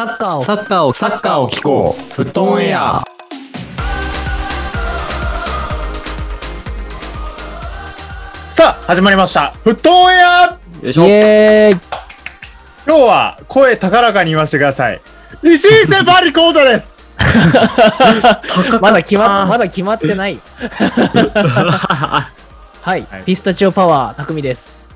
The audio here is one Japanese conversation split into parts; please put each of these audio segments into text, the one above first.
サッカーをサッカーを、サッカーを聞こう。フットオンエア。さあ、始まりました。フットオンエアよいしょ。イエーイ今日は声高らかに言わせてください。石井セパリコートです まだ決まっまだ決まってない。はい、はいピスタチオパワー、たくみです。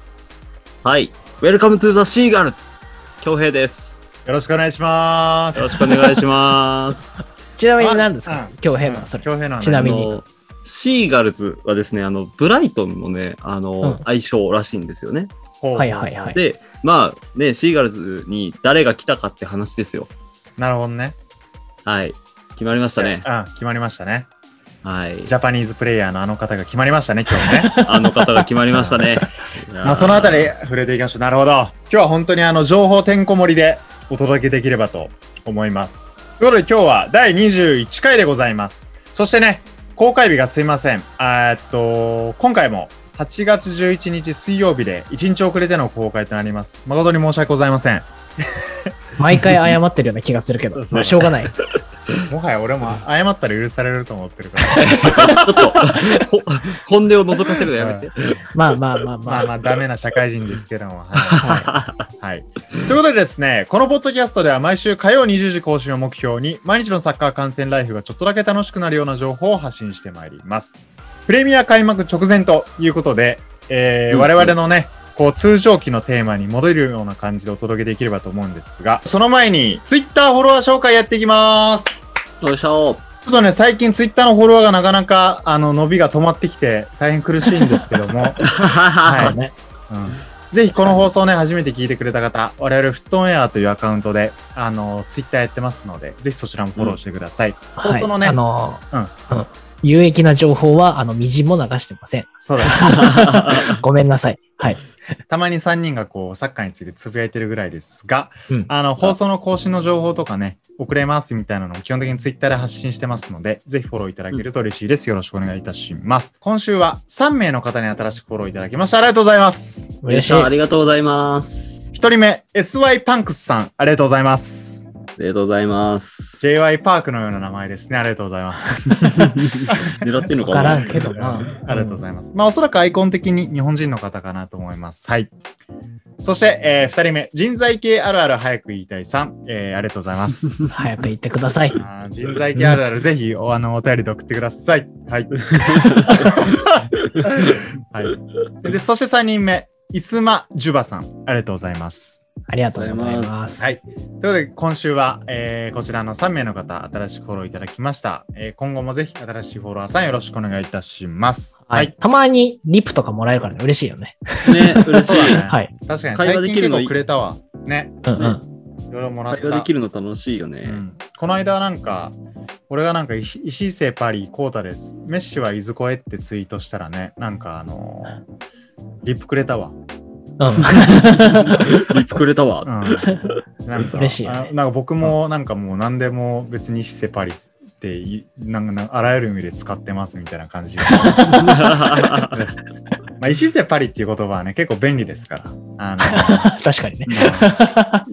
はい。Welcome to the Seagulls。京平です。よろしくお願いします。よろしくお願いします。ちなみに何ですか？うん今日変なそれ。強兵のちなみにシーガルズはですね、あの、ブライトンのね、あの、うん愛称らしいんですよね。はいはいはい。で、まあね、シーガルズに誰が来たかって話ですよ。なるほどね。はい。決まりましたね。うん、決まりましたね。はい。ジャパニーズプレイヤーのあの方が決まりましたね、今日ね。あの方が決まりましたね。まあ、そのあたり触れていきましょう。なるほど。今日は本当にあの、情報てんこ盛りでお届けできればと思います。ということで今日は第21回でございます。そしてね、公開日がすいません。あーっと、今回も8月11日水曜日で1日遅れての公開となります。誠に申し訳ございません。毎回謝ってるような気がするけど、しょうがない。もはや俺も謝ったら許されると思ってるから。ちょっと、ほ本音を覗かせるのやめて。まあまあまあまあ。まあまあダメな社会人ですけども。はい。はい。ということでですね、このポッドキャストでは毎週火曜20時更新を目標に、毎日のサッカー観戦ライフがちょっとだけ楽しくなるような情報を発信してまいります。プレミア開幕直前ということで、えーうん我々のね、こう通常期のテーマに戻るような感じでお届けできればと思うんですが、その前に Twitter フォロワー紹介やっていきます。よいしょ。ちょっとね、最近ツイッターのフォロワーがなかなか、あの、伸びが止まってきて、大変苦しいんですけども、はいね。うんぜひこの放送ね、初めて聞いてくれた方、我々フットオンエアというアカウントで、あの、ツイッターやってますので、ぜひそちらもフォローしてください。はい。放送のねあのうんうん有益な情報は、あの、みじんも流してません。そうだ、ごめんなさい。はい。たまに3人がこう、サッカーについてつぶやいてるぐらいですが、うんあの、放送の更新の情報とかね、遅れますみたいなのを基本的にツイッターで発信してますので、ぜひフォローいただけると嬉しいです。よろしくお願いいたします。今週は3名の方に新しくフォローいただきました。ありがとうございます。嬉しい。ありがとうございます。1人目、SY パンクスさん、ありがとうございます。ありがとうございます。JY パークのような名前ですね。ありがとうございます。狙ってんのかなわからんけどな。ありがとうございます。まあ、おそらくアイコン的に日本人の方かなと思います。はい。そして、えー、二人目、人材系あるある早く言いたいさん、えー、ありがとうございます。早く言ってください。人材系あるある、ぜひおあのお便りで送ってください。はい。はい。で、そして三人目、イスマ・ジュバさん、ありがとうございます。ありがとうございます。はい。ということで、今週は、えーこちらの3名の方、新しくフォローいただきました。えー今後もぜひ新しいフォロワーさんよろしくお願いいたします。はい。。たまにリプとかもらえるからね、嬉しいよね。ね、嬉しい。はい。確かに、会話最近結できるの構くれたわ。ね。うんうん。いろいろもらった。会話できるの楽しいよね。うん、この間なんか、俺がなんか石、石井生パリ、コータです。メッシはいずこへってツイートしたらね、なんかあのーリップくれたわ。うん。リップくれたわ。うん。なんか、嬉しいよねあなんか僕もなんかもう何でも別に石井生パリっていなんかなんかあらゆる意味で使ってますみたいな感じ。まあ、石井生パリっていう言葉はね、結構便利ですから。あの 確かにね。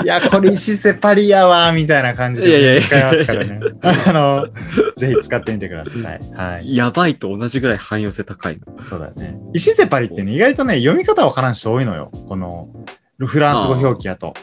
いや、これ石瀬パリやわ、みたいな感じいやいやいやで使いますからね。あの、ぜひ使ってみてください。はい。やばいと同じぐらい汎用性高いの。そうだよね。石瀬パリってね、意外とね、読み方わからん人多いのよ。この、フランス語表記やと。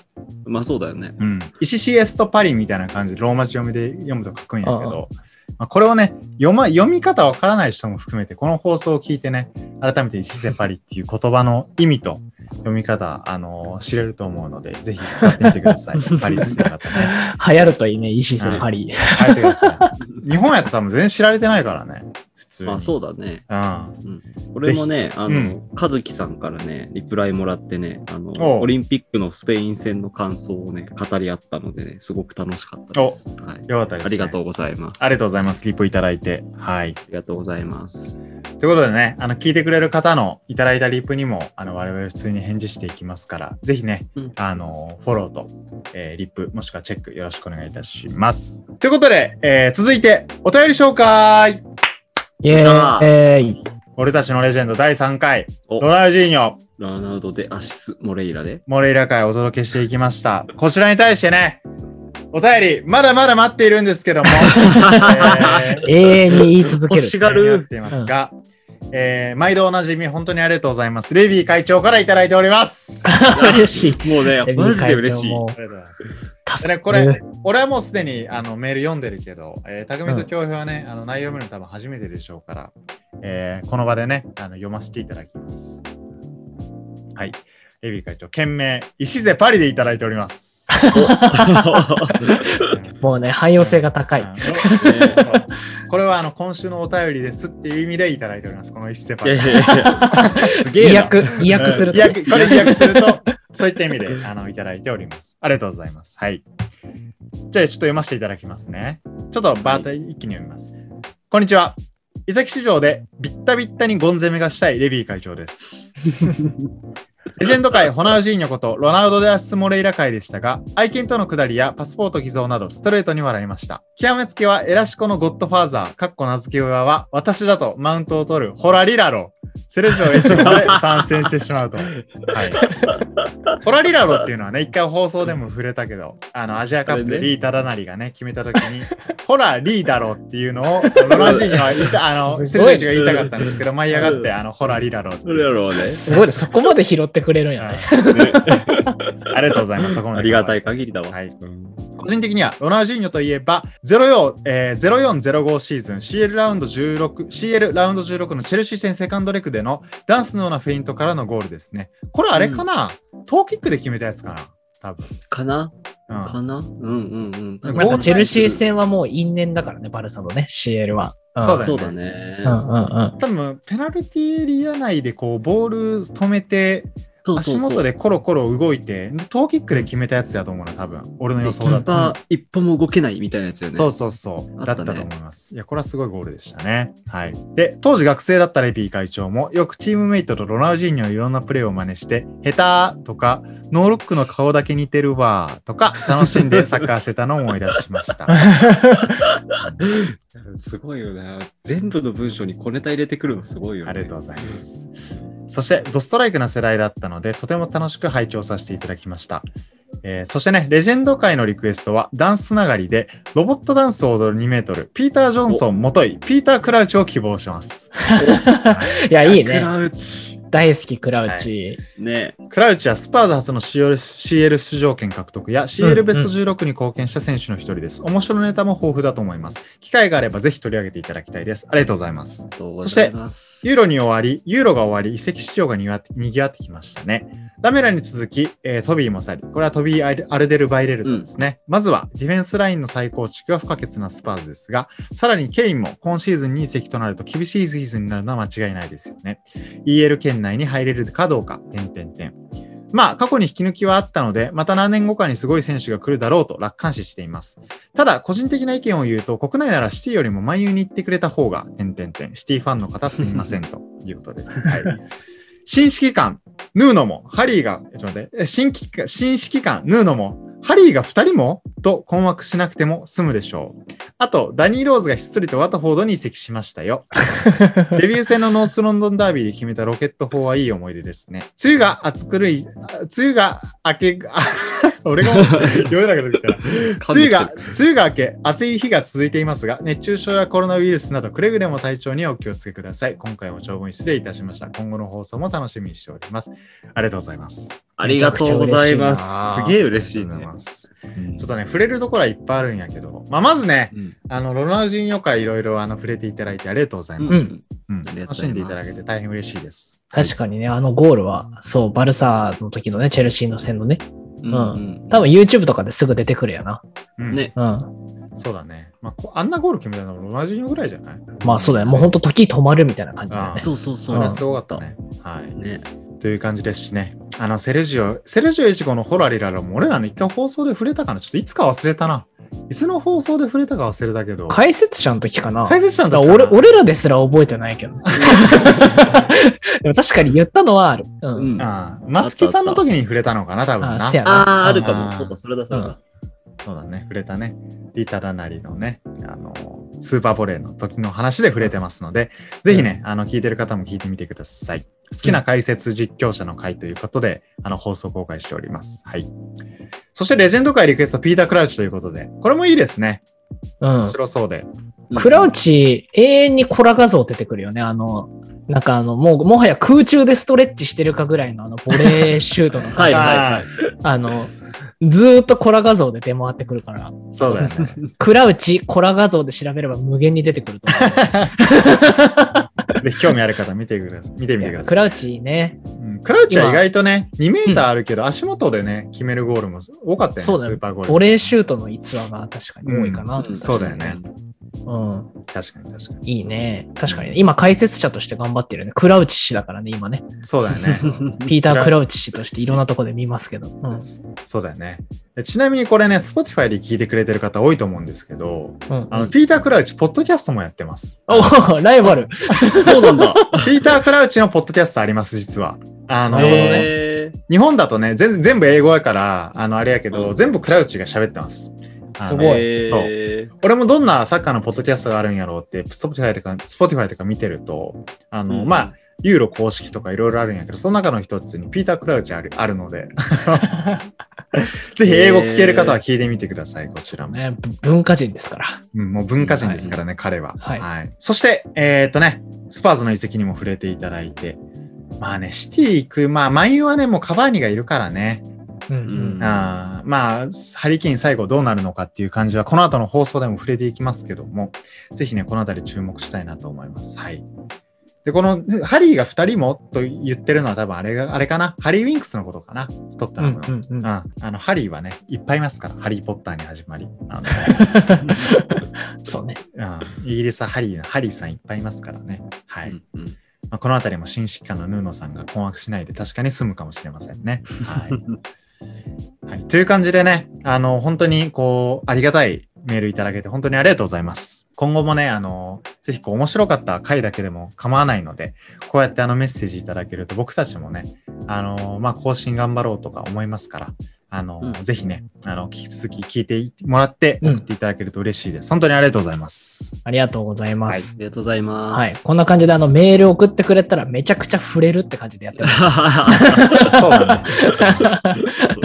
まあそうだよね。うん。石シエストパリみたいな感じでローマ字読みで読むと書くんやけど、まあ、これをね読,、ま、読み方わからない人も含めて、この放送を聞いてね、改めて石瀬パリっていう言葉の意味と読み方、あの知れると思うので、ぜひ使ってみてください。パリ好きな方ね。流行るといいね、石瀬パリ。書いてください。日本やと多分全然知られてないからね。普通に。まあそうだね。うん。俺もね、あうの、和樹さんからね、リプライもらってね、あの、オリンピックのスペイン戦の感想をね、語り合ったのでね、すごく楽しかったです。はい。よかったです、ね。ありがとうございます。ありがとうございます。リプいただいて。はい。ありがとうございます。ということでね、あの、聞いてくれる方のいただいたリプにも、あの、我々普通に返事していきますから、ぜひね、うんあの、フォローと、えーリップ、もしくはチェックよろしくお願いいたします。ということで、えー続いて、お便り紹介イェーイ。俺たちのレジェンド第3回、おロナウジーニョ、ラナウドでアシス・モレイラで。モレイラ会をお届けしていきました。こちらに対してね、お便り、まだまだ待っているんですけども、えー永遠に言い続ける。欲しがる。やっていますが、えー毎度おなじみ、本当にありがとうございます。レビー会長からいただいております。あ 嬉しい。もうね、マジで嬉しい。レビー会長もりがとうございます。助でこれ、俺はもうすでにあのメール読んでるけど、えー、匠と京平はね、あの内容見るの多分初めてでしょうから、えーこの場でね、あの読ませていただきます。はい。レビー会長、件名、石勢パリでいただいております。もうね、汎用性が高い。これはあの今週のお便りですっていう意味でいただいております。この石勢パすげえな。意訳、意訳するとこれ意訳すると、そういった意味であのいただいております。ありがとうございます。はい。じゃあちょっと読ませていただきますね。ちょっとバーッと一気に読みます。こんにちは。移籍市場でビッタビッタにゴン攻めがしたいレビー会長です。レジェンド界ホナウジーニョことロナウド・デアス・モレイラ会でしたが、愛犬とのくだりやパスポート偽造などストレートに笑いました。極めつけはエラシコのゴッドファーザー、かっこ名付け親は私だとマウントを取るホラリラロ。セレジオエチゴで参戦してしまうと。はい。ホラリラロっていうのはね、一回放送でも触れたけど、あの、アジアカップでリー・タダナリがね、決めたときに、ホラリーだろっていうのを、ロナウジーは言った、あの、セすごいレジオが言いたかったんですけど、舞い上がって、あの、ホラリラロって。すごいね、そこまで拾ってくれるんや ね。ありがとうございます。そこまでありがたい限りだわ。はいうん個人的には、ロナウジーニョといえば、04、えー、0405シーズン、CL ラウンド16、CL ラウンド16のチェルシー戦セカンドレッグでのダンスのようなフェイントからのゴールですね。これあれかな、トーキックで決めたやつかな？多分。かな？うんかな？うんうんうん。なんかチェルシー戦はもう因縁だからね、バルサのね、CL は。んそうだよねそうだね。うんうんうん。多分、ペナルティーエリア内でこう、ボール止めて、足そうそうそう元でコロコロ動いて、トーキックで決めたやつだと思うな、多分。俺の予想だと。一歩も動けないみたいなやつよね。そうそうそう。だったと思います。いや、これはすごいゴールでしたね。はい。で、当時学生だったレピー会長も、よくチームメイトとロナウジーニョのいろんなプレーを真似して、下手とか、ノールックの顔だけ似てるわとか、楽しんでサッカーしてたのを思い出しました。すごいよね。全部の文章に小ネタ入れてくるのすごいよね。ありがとうございます。そして、ドストライクな世代だったので、とても楽しく拝聴させていただきました。えーそしてね、レジェンド界のリクエストは、ダンスつながりで、ロボットダンスを踊る2メートル、ピーター・ジョンソン、もとい、ピーター・クラウチを希望します。は いいや、いいね。クラウチ。大好き、クラウチ。ね。クラウチはスパーズ初の CL, CL 出場権獲得や CL ベスト16に貢献した選手の一人です。面白いネタも豊富だと思います。機会があればぜひ取り上げていただきたいです。ありがとうございます。ありがとうございます。ユーロに終わり、ユーロが終わり、移籍市場がにぎわって賑わってきましたね。ラメラに続き、えートビーも去り、これはトビー・アルデルバイレルトですね。まずは、ディフェンスラインの再構築が不可欠なスパーズですが、さらにケインも今シーズンに移籍となると厳しいシーズンになるのは間違いないですよね。EL 圏内に入れるかどうか、点々点。まあ、過去に引き抜きはあったので、また何年後かにすごい選手が来るだろうと楽観視しています。ただ、個人的な意見を言うと、国内ならシティよりもマンユーに行ってくれた方が、点々点。シティファンの方すみません、ということです。はい。新指揮官、ヌーノも、ハリーが、ちょっと待って、え新指揮官、新指揮官、ヌーノも、ハリーが2人もと困惑しなくても済むでしょう。あと、ダニー・ローズがひっそりとワトフォードに移籍しましたよ。デビュー戦のノースロンドンダービーで決めたロケット砲はいい思い出ですね。梅雨が暑くるい、あ梅雨が明け、あ俺がもう読めなくなってきたら。梅雨が、梅雨が明け、暑い日が続いていますが、熱中症やコロナウイルスなど、くれぐれも体調にはお気をつけください。今回も長文失礼いたしました。今後の放送も楽しみにしております。ありがとうございます。ありがとうございます。すげえ嬉しいね。ちょっとね、触れるところはいっぱいあるんやけど、まあ、まずね、うんあの、ロナウジーニョ会いろいろあの触れていただいてありがとうございまうす。んうんありがとうございます楽しんでいただけて大変嬉しいです。確かにね、あのゴールは、そう、バルサの時のね、チェルシーの戦のね、うんうん多分 YouTube とかですぐ出てくるやな。うんね。うん。そうだね。まあこ、あんなゴール決めたのロナウジーニョぐらいじゃない？まあそうだよ。もうほんと時止まるみたいな感じだよね。そうそうそ。そうれはすごかったね。はい。ね。という感じですしね。あの、セルジオ、セルジオイチゴのホラリララも俺らの一回放送で触れたかなちょっといつか忘れたな。いつの放送で触れたか忘れたけど。解説者の時かな。解説者のだ時かなから俺俺らですら覚えてないけど。でも確かに言ったのはある。うん。うん。ああ松木さんの時に触れたのかな多分な。あああ、あるかも。そうだ、それだ、それだ。そうだね。触れたね。リタダナリのね、あの、スーパーボレーの時の話で触れてますので、ぜひね、あの、聞いてる方も聞いてみてください。好きな解説実況者の会ということで、あの放送公開しております。はい。そしてレジェンド界リクエストピーター・クラウチということで、これもいいですね。うん面。白そうで。クラウチ、永遠にコラ画像出てくるよね。あの、なんかあの、もう、もはや空中でストレッチしてるかぐらいのあの、ボレーシュートの はいはいはいああの、ずーっとコラ画像で出回ってくるから、ーそうだよね。クラウチ、コラ画像で調べれば無限に出てくると思 ぜひ興味ある方見てください。見てみてくだう。さい。クラウチね、うんクラウチは意外とね、2メーターあるけど、足元でね、決めるゴールも多かったよね、そうだよスーパーゴール。ボレーシュートの逸話が確かに多いかな。んそうだよね。うん。確かに確かに。いいね。確かにね。今、解説者として頑張ってるよね。クラウチ氏だからね、今ね。そうだよね。ピーター・クラウチ氏として いろんなとこで見ますけど。うん。そうだよね。でちなみにこれね、Spotify で聞いてくれてる方多いと思うんですけど、うん、あの、ピーター・クラウチ、ポッドキャストもやってます。お ライバル。そうなんだ。ピーター・クラウチのポッドキャストあります、実は。あの、なるほどねへー日本だとね、全然全部英語やから、あの、あれやけど、うん全部クラウチが喋ってます。すごい。へー俺もどんなサッカーのポッドキャストがあるんやろうって、Spotify とか、Spotify とか見てると、あの、うん。まあ、ユーロ公式とかいろいろあるんやけど、その中の一つにピーター・クラウチあるあるので、ぜひ英語聞ける方は聞いてみてください、こちらも。ね、ぶ文化人ですから。うん、もう文化人ですからね、彼は。はい。そして、えーっとね、スパーズの移籍にも触れていただいて、まあね、シティ行く、まあ、マンユーはね、もうカバーニがいるからね、うん。あーまあ、ハリー・ケイン最後どうなるのかっていう感じは、この後の放送でも触れていきますけども、ぜひね、このあたり注目したいなと思います。はい。で、この、ハリーが2人もと言ってるのは多分あれが、あれかな？ハリー・ウィンクスのことかな？ストットうんナムの。うんうんうん、あの、ハリーはね、いっぱいいますから、ハリー・ポッターに始まり。あ そうね。のうん、イギリスはハリーの、ハリーさんいっぱいいますからね。はい。うんうんまあ、このあたりも新疾患のヌーノさんが困惑しないで確かに済むかもしれませんね。はい。はい、という感じでね、あの、本当にこう、ありがたいメールいただけて本当にありがとうございます。今後もね、あの、ぜひこう、面白かった回だけでも構わないので、こうやってあのメッセージいただけると僕たちもね、あの、まあ、更新頑張ろうとか思いますから、あの、うんぜひね、あの、引き続き聞いてもらってうん送っていただけると嬉しいです。本当にありがとうございます。ありがとうございます。ありがとうございます。はい。こんな感じであのメール送ってくれたらめちゃくちゃ触れるって感じでやってます。そうだね。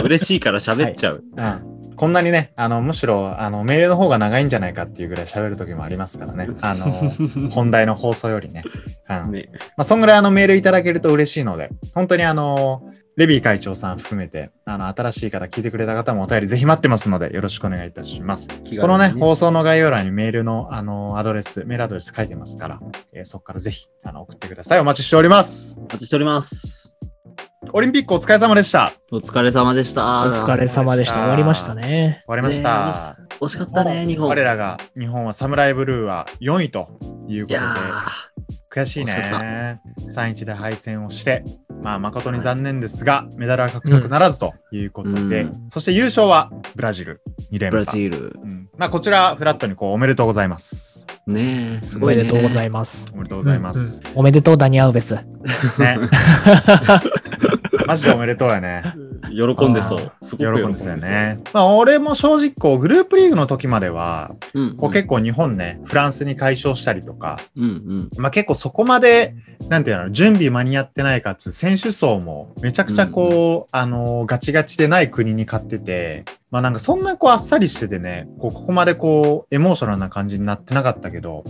嬉しいから喋っちゃう。うんこんなにね、あの、むしろ、あの、メールの方が長いんじゃないかっていうぐらい喋る時もありますからね。あの、本題の放送よりね。うん。ねまあ、そんぐらいあの、メールいただけると嬉しいので、本当にあの、レビー会長さん含めて、あの、新しい方聞いてくれた方もお便りぜひ待ってますので、よろしくお願いいたします。このね、放送の概要欄にメールの、あの、アドレス、メールアドレス書いてますから、えーそこからぜひ、あの、送ってください。お待ちしております。お待ちしております。オリンピックお疲れ様でした。お疲れ様でした。お疲れ様でした。終わりましたね。終わりました。惜しかったね、日本。我らが日本はサムライブルーは4位ということでいや悔しいね。3-1で敗戦をしてまあ誠に残念ですが、メダルは獲得ならずということで、うん。そして優勝はブラジル2ーブラ連覇ジル。うん。まあ、こちらフラットにこうおめでとうございます。ねえ、すおごいね。めでとうございいます。おめでとうございます、うんうん。おめでとう、ダニアウベス。ね。マジでおめでとうやね喜んでそう。す喜ごくんですよね。まあ、俺も正直こうグループリーグの時までは、うん。こう結構日本ね、フランスに快勝したりとか、うんうん。まあ結構そこまで、なんていうの、準備間に合ってないかっつう選手層もめちゃくちゃこう、あの、ガチガチでない国に勝ってて、まあなんかそんなこうあっさりしててね、こうここまでこうエモーショナルな感じになってなかったけど、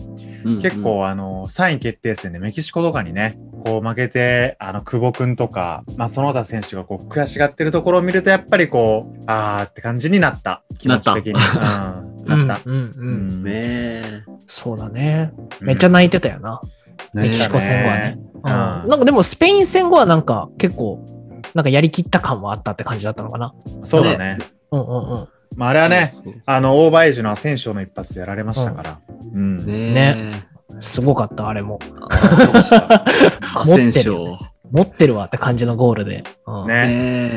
うん結構あの、3位決定戦でメキシコとかにね、こう負けて、あの、久保くんとか、まあその他選手がこう悔しがってるところを見るとやっぱりこう、あーって感じになった。気持ち的に。うん。なった。うんうんう。うんんねえ。そうだね。めっちゃ泣いてたよな。メキシコ戦はね。なんかでもスペイン戦後はなんか結構、なんかやりきった感はあったって感じだったのかな。そうだね。うんうんうん。まああれはね、あの、オーバーエイジのアセンションの一発でやられましたから。うん。ねえ。すごかった、あれも。あそうでしたアセンション。持ってるわって感じのゴールで。うん。ね。ね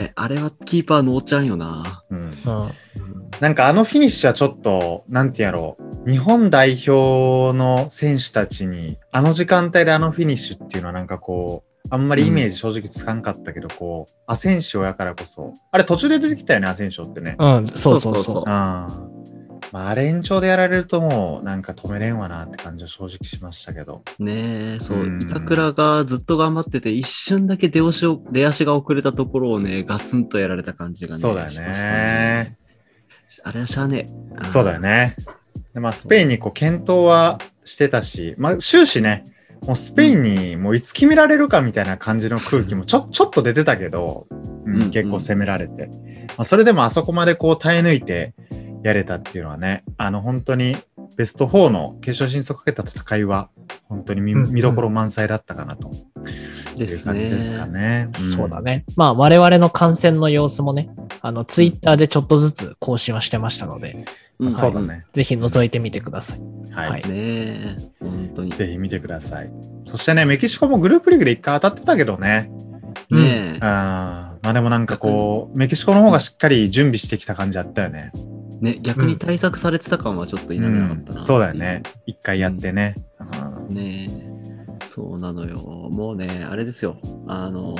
え。あれはキーパーのおっちゃんよな。うん。うんなんかあのフィニッシュはちょっと、なんてやろう。日本代表の選手たちに、あの時間帯であのフィニッシュっていうのはなんかこう、あんまりイメージ正直つかんかったけど、こう、アセンションやからこそ。あれ途中で出てきたよね、アセンションってね。うん、そうそうそう。ああ。まあ、あれ延長でやられるともうなんか止めれんわなって感じは正直しましたけど。ねえ、そううん、板倉がずっと頑張ってて、一瞬だけ出足を出足が遅れたところをね、ガツンとやられた感じがね。そうだよしましたね。あれはしゃあねえ。そうだよね。でまあ、スペインにこう検討はしてたし、まあ、終始ね、もうスペインにもういつ決められるかみたいな感じの空気もちょちょっと出てたけど、うんうん結構攻められて、まあ、それでもあそこまでこう耐え抜いてやれたっていうのはね、あの本当にベスト4の決勝進出をかけた戦いは本当に見,、うんうん見どころ満載だったかなという感じですかね。んそうだね。まあ我々の観戦の様子もね、あの、ツイッターでちょっとずつ更新はしてましたので、うんそうだね。ぜひ覗いてみてください。はい。はいねえ、本当に。ぜひ見てください。そしてね、メキシコもグループリーグで一回当たってたけどね。ねえ、あーまあでもなんかこう、メキシコの方がしっかり準備してきた感じあったよね。ね、逆に対策されてた感はちょっと否めなかったな、うんそうだよね。。一回やってね。うんねえ、そうなのよ。もうね、あれですよ。あの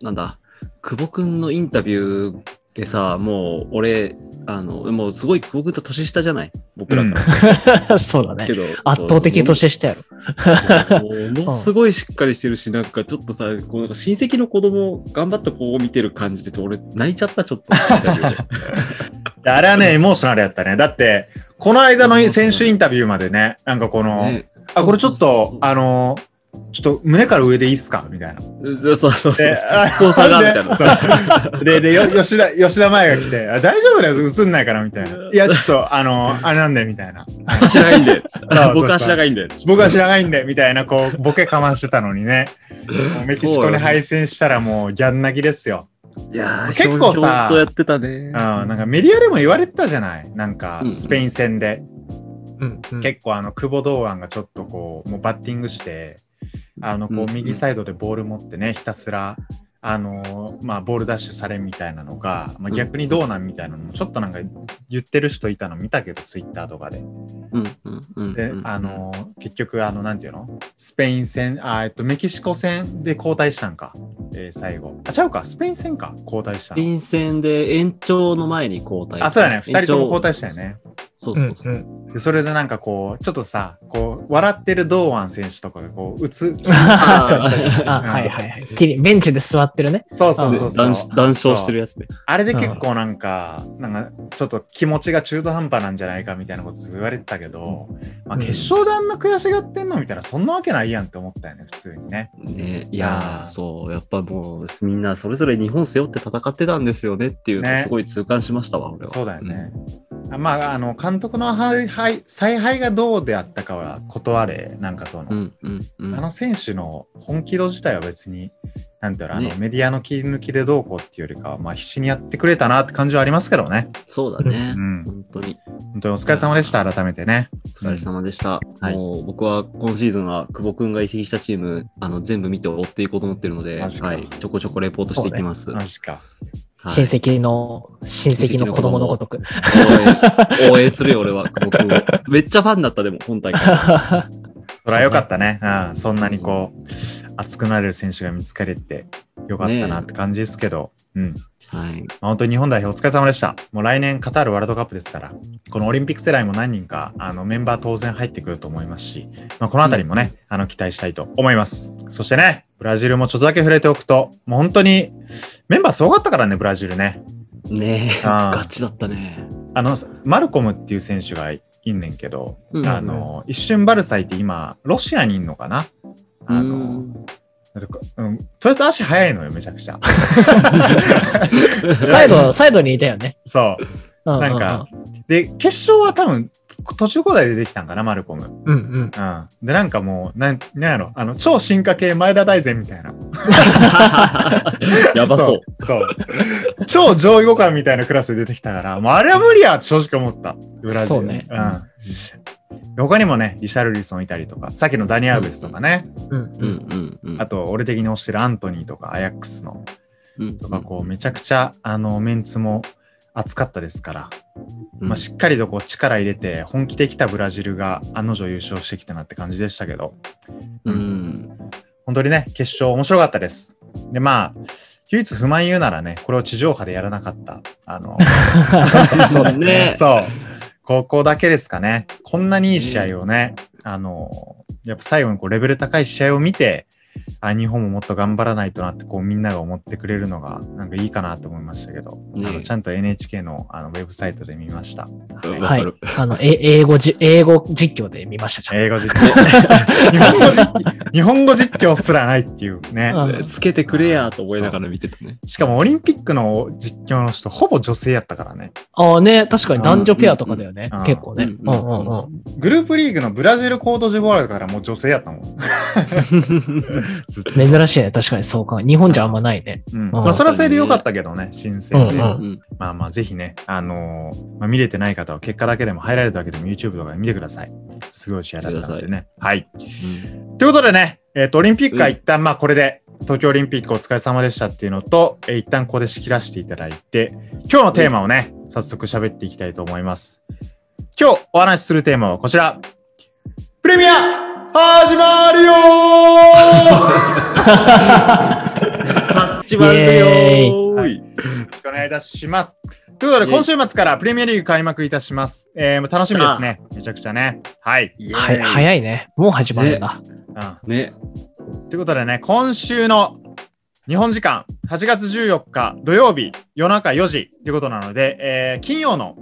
ーなんだ、久保くんのインタビューでさ、もう俺、あの、もうすごい久保くんと年下じゃない？僕らから。そうだねけ。ど、圧倒的年下やろ。ものすごいしっかりしてるし、なんかちょっとさ、こうなんか親戚の子供頑張った子を見てる感じで、俺泣いちゃった、ちょっと。あれはね、エモーショナルやったね。だって、この間の選手インタビューまでね、なんかこの、ねあ、これちょっと、あの、ちょっと胸から上でいいっすか？みたいな。そうそうそうそう。でスポンサーがみたいな。で、で、よ吉田、吉田麻也が来て、あ大丈夫だよ、映んないから、みたいな。いや、ちょっと、あの、あれなんで、みたいな。足長いんで。僕は足長いんで。僕は知らないんで、みたいな、こう、ボケかましてたのにね。メキシコに敗戦したらもうギャン泣きですよ。いやー結構さやってたねうん、。なんかメディアでも言われてたじゃない？なんかう、んスペイン戦で。うんうん結構あの、久保堂安がちょっとこう、もうバッティングして、あの、こう、うん右サイドでボール持ってね、ひたすら、あのまあ、ボールダッシュされんみたいなのが、まあ、逆にどうなんみたいなのも、ちょっとなんか言ってる人いたの見たけど、ツイッターとかで。うんうんうんで、あの結局、あの、なんていうの？スペイン戦、あ、えっと、メキシコ戦で交代したんか。えー最後。あ、ちゃうか、スペイン戦か、交代したの。スペイン戦で延長の前に交代。あ、そうやね。二人とも交代。代したよね。そううんそうそうう。んでそれでなんかこう、ちょっとさ、こう、笑ってる堂安選手とかがこう、打つ。あそうーあはいはいはい。きりベンチで座ってるね。そうそうそうそう談。談笑してるやつね。あれで結構なんか、なんかちょっと気持ちが中途半端なんじゃないかみたいなこと言われてたけど、まあうん決勝であんな悔しがってんのみたいな、そんなわけないやんって思ったよね、普通にね。ねいやそう、やっぱもう、みんなそれぞれ日本背負って戦ってたんですよねっていうのすごい痛感しましたわ、俺は。そうだよね。あまあ、あの、監督の采配采配がどうであったかは断れ、なんかその、うん。うんうんうん。あの選手の本気度自体は別に、なんていうの、あの、ねメディアの切り抜きでどうこうっていうよりかは、まあ必死にやってくれたなって感じはありますけどね。そうだねう。ん。本当に。本当にお疲れ様でした、改めてね。お疲れ様でした。はいもう僕は今シーズンは久保くんが移籍したチーム、あの全部見て追っていこうと思ってるので、はい、ちょこちょこレポートしていきます。マジか。はい親戚の、親戚の子供のごとく。応援 応援するよ、俺は、久保くんを。めっちゃファンだった、でも、今大会。それは良かったね。うん、そんなにこう、熱くなれる選手が見つかれてよかったなって感じですけど、うん。はい。まあ本当に日本代表お疲れ様でした。もう来年カタールワールドカップですから、このオリンピック世代も何人かあのメンバー当然入ってくると思いますし、まあ、このあたりもね、あの期待したいと思います。そしてね、ブラジルもちょっとだけ触れておくと、もう本当にメンバーすごかったからね、ブラジルね。ねえ、ガチだったね。あの、マルコムっていう選手がいんねんけど、うんあの、一瞬バルサイって今、ロシアにいんのかな？あの、うんとりあえず足速いのよ、めちゃくちゃ。サイド、サイドにいたよね。そう。なんか、で、決勝は多分、途中交代で出てきたんかな、マルコム。うんうん。うん。で、なんかもう、なん、なんやろ、あの、超進化系前田大然みたいな。やばそう。そう。そう。超上位互換みたいなクラスで出てきたから、もうあれは無理やって正直思った。ブラジル。そうねうん。で他にもね、リシャルリソンいたりとか、さっきのダニアウベスとかね、うんうんうんうん。あと、俺的に推してるアントニーとか、アヤックスの、うんとか、こう、めちゃくちゃ、あの、メンツも熱かったですから、うんまあ、しっかりとこう力入れて、本気できたブラジルが案の定優勝してきたなって感じでしたけど、うん。本当にね、決勝面白かったです。で、まあ、唯一不満言うならね、これを地上波でやらなかった。あの、そう。ねそう。ここだけですかね。こんなにいい試合をね、あの、やっぱ最後にこうレベル高い試合を見て、あ、日本ももっと頑張らないとなって、こうみんなが思ってくれるのが、なんかいいかなと思いましたけど、ねあのちゃんと NHK のあのウェブサイトで見ました。はい。あの、え英語じ、英語実況で見ました。英語実況。日本語実況、日本語実況すらないっていうね。うんつけてくれやと思いながら見てたね。しかもオリンピックの実況の人、ほぼ女性やったからね。ああね、確かに男女ペアとかだよねうん。結構ね。ううんんうんうん。グループリーグのブラジルコートジボワールからもう女性やったもん。珍しいね。確かにそうか。日本じゃあんまないね。うん。まあ、それはそれでよかったけどね、新鮮で。うんうんまあまあ、ぜひね、あのーまあ、見れてない方は結果だけでも、入られただけでも YouTube とかで見てください。すごい試合だったのでね。はい。ということでね、えっ、と、オリンピックは一旦、まあ、これで、東京オリンピックお疲れ様でしたっていうのと、えー一旦ここで仕切らせていただいて、今日のテーマをね、早速喋っていきたいと思います。今日お話しするテーマはこちら。プレミア始まるよー 始まるよ。よろしくお願いいたします。ということで、今週末からプレミアリーグ開幕いたします。えー、もう楽しみですね。めちゃくちゃね。はい。はい、早いね。もう始まるんだ。うんね。ということでね、今週の日本時間8月14日土曜日夜中4時ということなので、えー金曜の、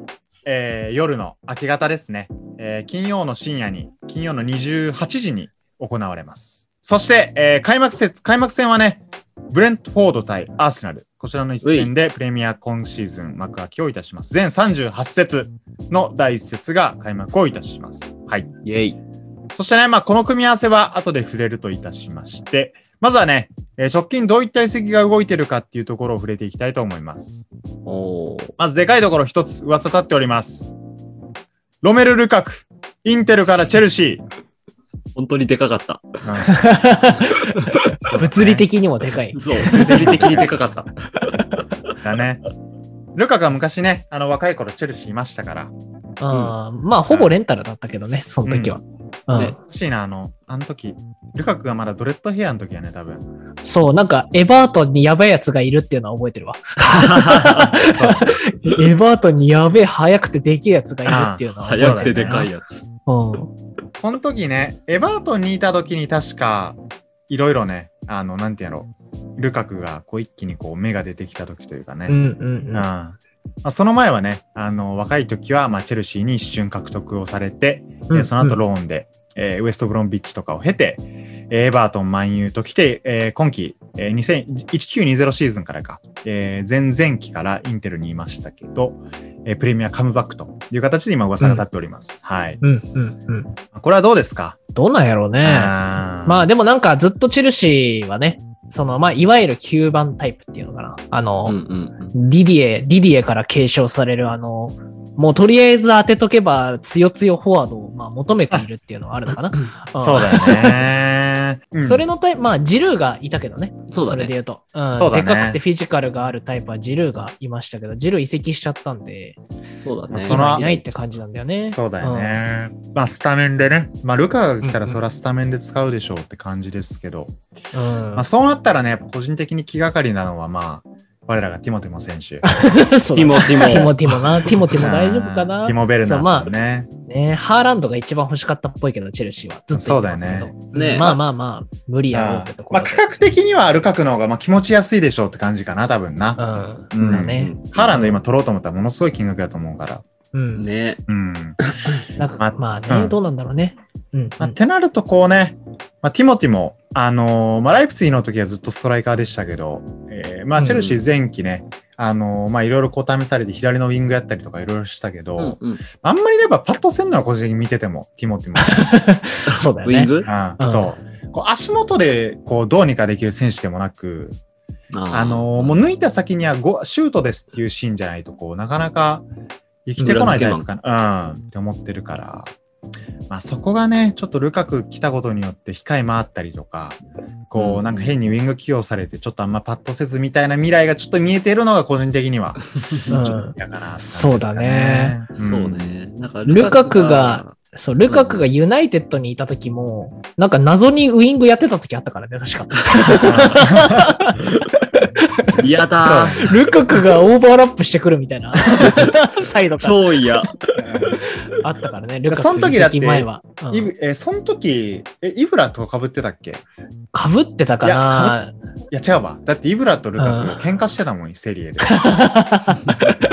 えー夜の明け方ですね、えー金曜の深夜に、金曜の28時に行われます。そして、えー開幕節、開幕戦はね、ブレントフォード対アーセナル。こちらの一戦でプレミア今シーズン幕開けをいたします。全38節の第1節が開幕をいたします。はい。イェイ。そしてね、まあ、この組み合わせは後で触れるといたしまして、まずはね、えー直近どういった移籍が動いてるかっていうところを触れていきたいと思います。おー。まずでかいところ一つ噂立っております。ロメル・ルカク、インテルからチェルシー。本当にでかかった。物理的にもでかい。そう、物理的にでかかった。だね。ルカクは昔ね、あの若い頃チェルシーいましたから。うんまあ、ほぼレンタルだったけどね、その時は。うんしいな、あの、あの時、ルカクがまだドレッドヘアの時やね、多分。そう、なんか、エバートンにやばいやつがいるっていうのは覚えてるわ。エバートンにやべえ、速くてでけえやつがいるっていうのは覚えてる。早くてでかいやつ。うん。この時ね、エバートンにいた時に確か、いろいろね、あの、なんていうの、ルカクがこう一気にこう芽が出てきた時というかね。うんうんうんまあ、その前はね、あの、若い時は、まあ、チェルシーに一瞬獲得をされて、うんえーその後ローンで、えーウエストブロンビッチとかを経て、えーエバートン、マンユーと来て、えー今季、えー、2000 1920シーズンからか、えー前々期からインテルにいましたけど、えープレミアカムバックという形で今噂が立っております。はい。うんうんうん。これはどうですか？どうなんやろうね。まあでもなんかずっとチェルシーはね、そのまあいわゆる9番タイプっていうのかな。あの、うんうんディディエ、ディディエから継承されるあの、もうとりあえず当てとけば強強フォワードをまあ求めているっていうのはあるのかな。んそうだよね。うんそれのタイプ、まあジルーがいたけどね。そうだねれで言うと。うんねでかくてフィジカルがあるタイプはジルーがいましたけど、ジルー移籍しちゃったんで、そうだね。その今いないって感じなんだよね。そうだよね。まあ、スタメンでね。まあ、ルカが来たらそらスタメンで使うでしょうって感じですけど。うん。まあ、そうなったらね、個人的に気がかりなのは、まあ、我らがティモティモ選手。ティモティモ。ティモティモな。ティモティモ大丈夫かな？ティモ・ベルナさんね。あね、ハーランドが一番欲しかったっぽいけど、チェルシーは。ずっとそうだよねまあまあまあ、無理やろうってとこまあ。価格的にはルカクの方がまあ気持ちやすいでしょうって感じかな、多分な。うん。うんだね。ハーランド今取ろうと思ったらものすごい金額だと思うから。うん。ね。うん。なんかまあまあね、うんどうなんだろうね。うん。まあ、ってなるとこうね、まあ、ティモティも、あのーまあ、ライプツィの時はずっとストライカーでしたけど、えーまあ、うんチェルシー前期ね、あのーまあ、いろいろこう試されて左のウィングやったりとかいろいろしたけど、うんうん。あんまりね、やっぱパッとせんのは個人的に見てても、ティモティも。そうだよね。ウィング？うんそう。こう足元でこうどうにかできる選手でもなく、あのーもう抜いた先にはゴシュートですっていうシーンじゃないと、こう、なかなか生きてこないタイプかな、うん、って思ってるから。まあそこがね、ちょっとルカク来たことによって控え回ったりとか、こううんなんか変にウィング起用されて、ちょっとあんまパッとせずみたいな未来がちょっと見えているのが個人的には、ちょっと嫌かなって感じですかね。そうだねそうね。なんかルカクが、そう、ルカクがユナイテッドにいた時も、なんか謎にウィングやってた時あったからね、確か。嫌だ。ルカクがオーバーラップしてくるみたいな。サイドから超嫌。あったからね、ルカクその時だって移籍前は。うんイブえーその時、え、イブラと被ってたっけ？いかぶってたかなや、違うわ。だってイブラとルカクが喧嘩してたもん、セリエで。多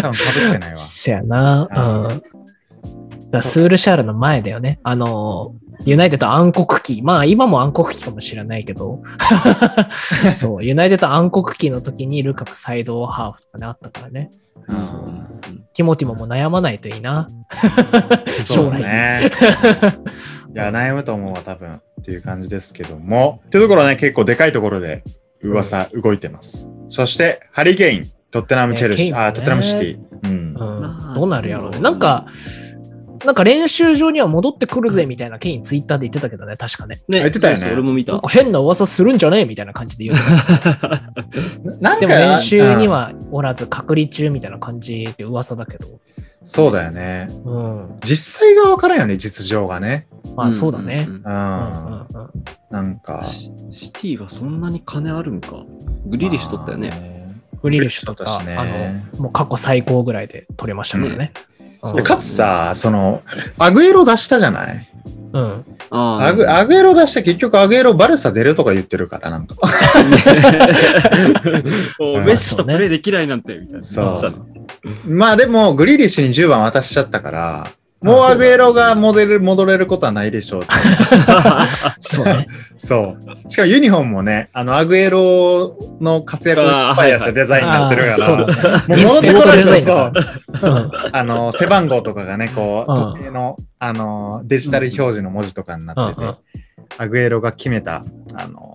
分被ってないわ。せやな。うんうん。だスールシャールの前だよね。あの、ユナイテッド暗黒期。まあ今も暗黒期かもしれないけど。そう、ユナイテッド暗黒期の時にルカクサイドハーフとかね、あったからね。うんティモティモも悩まないといいな。そう将来だね。いや、悩むと思うわ、多分。っていう感じですけども。っていうところはね、結構でかいところで噂動いてます。そして、ハリケーン、トッテナム・チェルシー、ねあ、トッテナム・シティ。うんう。ん。まあどうなるやろうね。なんか、なんか練習場には戻ってくるぜみたいなケインツイッターで言ってたけどね、確かね。ね、言ってたよね俺も見た。変な噂するんじゃねえみたいな感じで言う。なんかでも練習にうんはおらず隔離中みたいな感じって噂だけど。そうだよね。うん。実際がわからんよね、実情がね。まあそうだね。んんうん。うんうんうんなんか。シシティはそんなに金あるんか。グリリッシュ取ったよね。ね。グリリッシュとねあの、もう過去最高ぐらいで取れましたからね。そうでかつさ、その、アグエロ出したじゃない？うん。あアグアグエロ出して結局アグエロバルサ出るとか言ってるから、なんか。もうメッシとプレイできないなんて、みたいな。そう。さまあでも、グリリッシュに10番渡しちゃったから、もうアグエロが戻れる、戻れることはないでしょう。そうね。そう。しかもユニフォームもね、あの、アグエロの活躍をいっぱいやしたデザインになってるから、あーそうだね。もう戻ってこないとあの、背番号とかがね、こう、うん時計の、あの、デジタル表示の文字とかになってて、うんうんアグエロが決めた、あの、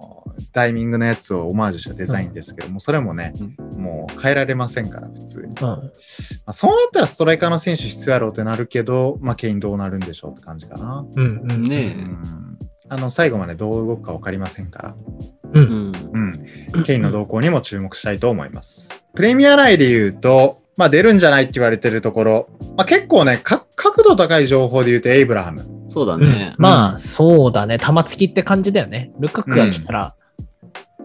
タイミングのやつをオマージュしたデザインですけども、それもね、もう変えられませんから、普通に。うんまあ、そうなったらストライカーの選手必要やろうってなるけど、まあ、ケインどうなるんでしょうって感じかな。うんうん。うねん。あの、最後までどう動くか分かりませんから。う。んん。うん。ケインの動向にも注目したいと思います。プレミア内で言うと、まあ出るんじゃないって言われてるところ、まあ結構ね、か角度高い情報で言うとエイブラハム。そうだうんね。まあ、そうだね。玉突きって感じだよね。ルカクが来たら、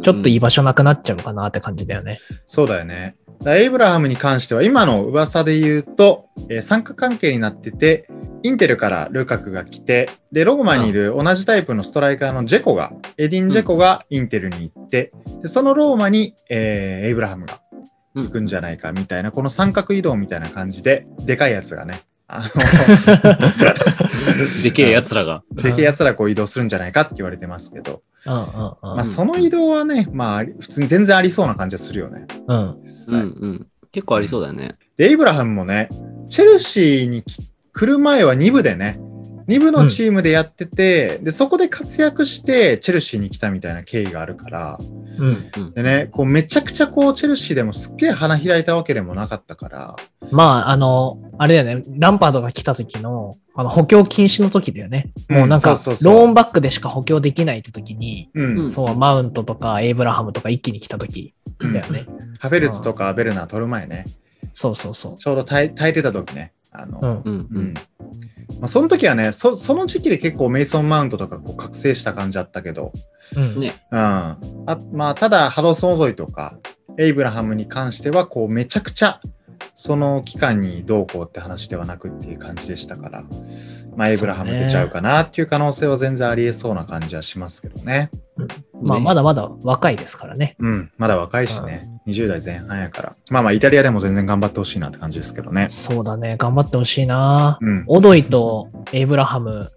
ちょっと居場所なくなっちゃうかなって感じだよね。そうだよね。エイブラハムに関しては今の噂で言うと、えー参加関係になってて、インテルからルカクが来て、で、ローマにいる同じタイプのストライカーのジェコが、エディン・ジェコがインテルに行って、でそのローマに、えーエイブラハムが行くんじゃないかみたいな、この三角移動みたいな感じで、でかいやつがね、あでけえ奴らが。の、でけえやつらこう移動するんじゃないかって言われてますけど、まあその移動はね、まあ普通に全然ありそうな感じはするよね。うん。実際うんうん。結構ありそうだよね。で、エイブラハムもね、チェルシーにき来る前は2部でね、2部のチームでやってて、で、そこで活躍して、チェルシーに来たみたいな経緯があるから、うん。でね、こう、めちゃくちゃこう、チェルシーでもすっげえ花開いたわけでもなかったから、まあ、あの、あれだよね。ランパードが来た時の、あの、補強禁止の時だよね。もうなんか、うんそうそうそうローンバックでしか補強できないって時に、うん。うんそう、マウントとかエイブラハムとか一気に来た時だよね。ハベルツとかベルナー取る前ね、そうそうそちょうど耐えてた時ね、あの、う。うん。うんううんん。まあ、その時はねそ、その時期で結構メイソン・マウントとかこう覚醒した感じあったけど、うん。ね。うん。あまあ、ただ、ハドソン・オドイとか、エイブラハムに関しては、こう、めちゃくちゃ、その期間にどうこうって話ではなくっていう感じでしたから、まあ、エイブラハム出ちゃうかなっていう可能性は全然ありえそうな感じはしますけどね。まあ、ねまだまだ若いですからね。うん。まだ若いしね。20代前半やから。まあまあ、イタリアでも全然頑張ってほしいなって感じですけどね。そうだね。頑張ってほしいな。うん。オドイとエイブラハム、